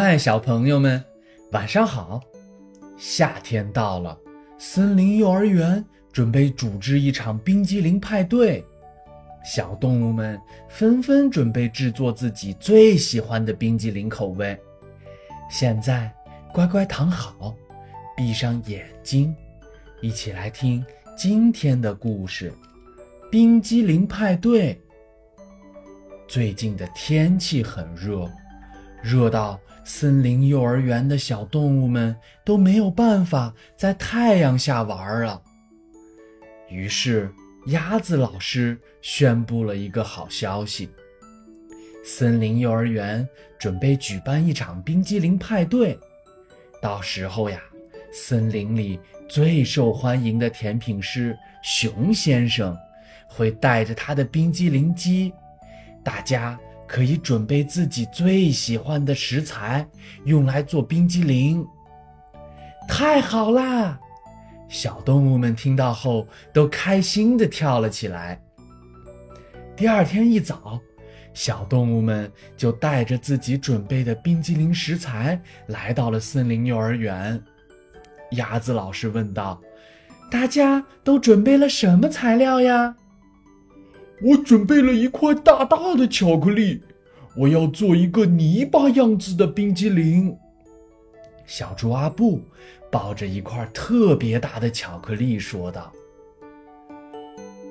嗨，小朋友们，晚上好！夏天到了，森林幼儿园准备组织一场冰激凌派对，小动物们纷纷准备制作自己最喜欢的冰激凌口味。现在，乖乖躺好，闭上眼睛，一起来听今天的故事——冰激凌派对。最近的天气很热。热到森林幼儿园的小动物们都没有办法在太阳下玩了。于是，鸭子老师宣布了一个好消息：森林幼儿园准备举办一场冰激凌派对。到时候呀，森林里最受欢迎的甜品师熊先生会带着他的冰激凌机，大家。可以准备自己最喜欢的食材，用来做冰激凌。太好啦！小动物们听到后都开心地跳了起来。第二天一早，小动物们就带着自己准备的冰激凌食材来到了森林幼儿园。鸭子老师问道：“大家都准备了什么材料呀？”我准备了一块大大的巧克力，我要做一个泥巴样子的冰激凌。小猪阿布抱着一块特别大的巧克力说道：“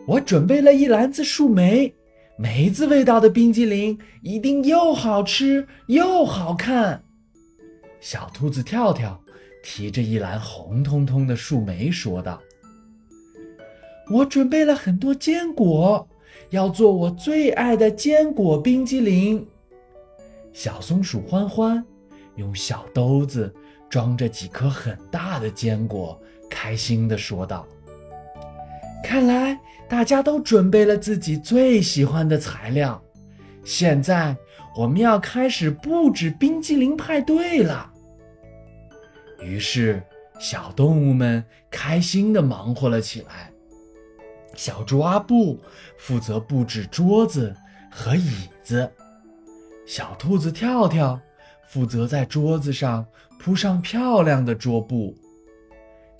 我准备了一篮子树莓，梅子味道的冰激凌一定又好吃又好看。”小兔子跳跳提着一篮红彤彤的树莓说道：“我准备了很多坚果。”要做我最爱的坚果冰激凌。小松鼠欢欢用小兜子装着几颗很大的坚果，开心地说道：“看来大家都准备了自己最喜欢的材料，现在我们要开始布置冰激凌派对了。”于是，小动物们开心地忙活了起来。小猪阿布负责布置桌子和椅子，小兔子跳跳负责在桌子上铺上漂亮的桌布，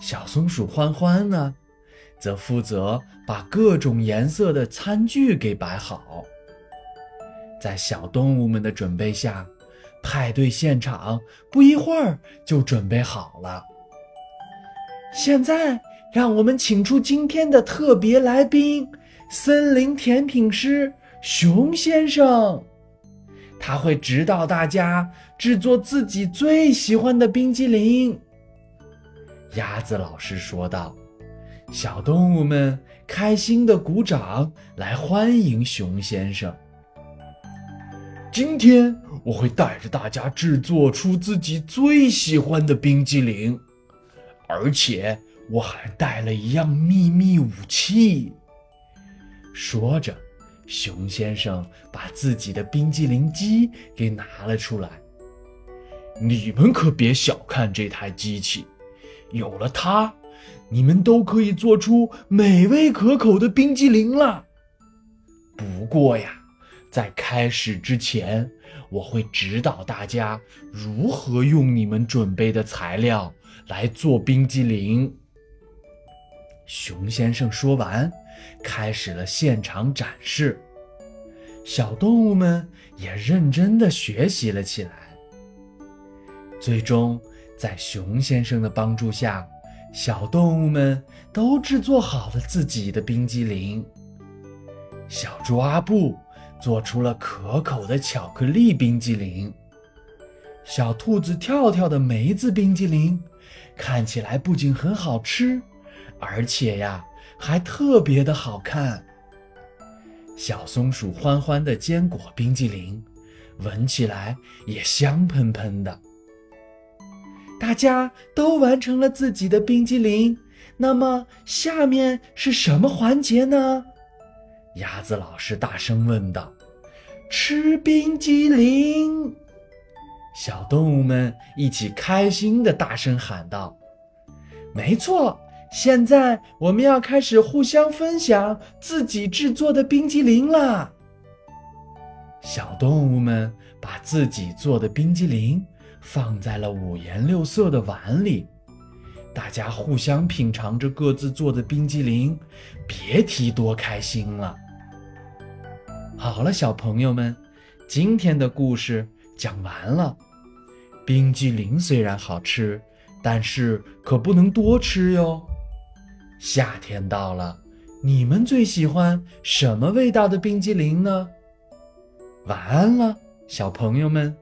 小松鼠欢欢呢，则负责把各种颜色的餐具给摆好。在小动物们的准备下，派对现场不一会儿就准备好了。现在。让我们请出今天的特别来宾——森林甜品师熊先生。他会指导大家制作自己最喜欢的冰激凌。鸭子老师说道：“小动物们开心的鼓掌来欢迎熊先生。今天我会带着大家制作出自己最喜欢的冰激凌，而且……”我还带了一样秘密武器。说着，熊先生把自己的冰激凌机给拿了出来。你们可别小看这台机器，有了它，你们都可以做出美味可口的冰激凌了。不过呀，在开始之前，我会指导大家如何用你们准备的材料来做冰激凌。熊先生说完，开始了现场展示。小动物们也认真地学习了起来。最终，在熊先生的帮助下，小动物们都制作好了自己的冰激凌。小猪阿布做出了可口的巧克力冰激凌，小兔子跳跳的梅子冰激凌看起来不仅很好吃。而且呀，还特别的好看。小松鼠欢欢的坚果冰激凌，闻起来也香喷喷的。大家都完成了自己的冰激凌，那么下面是什么环节呢？鸭子老师大声问道：“吃冰激凌！”小动物们一起开心的大声喊道：“没错。”现在我们要开始互相分享自己制作的冰激凌啦！小动物们把自己做的冰激凌放在了五颜六色的碗里。大家互相品尝着各自做的冰激凌，别提多开心了。好了，小朋友们，今天的故事讲完了。冰激凌虽然好吃，但是可不能多吃哟。夏天到了，你们最喜欢什么味道的冰激凌呢？晚安了，小朋友们。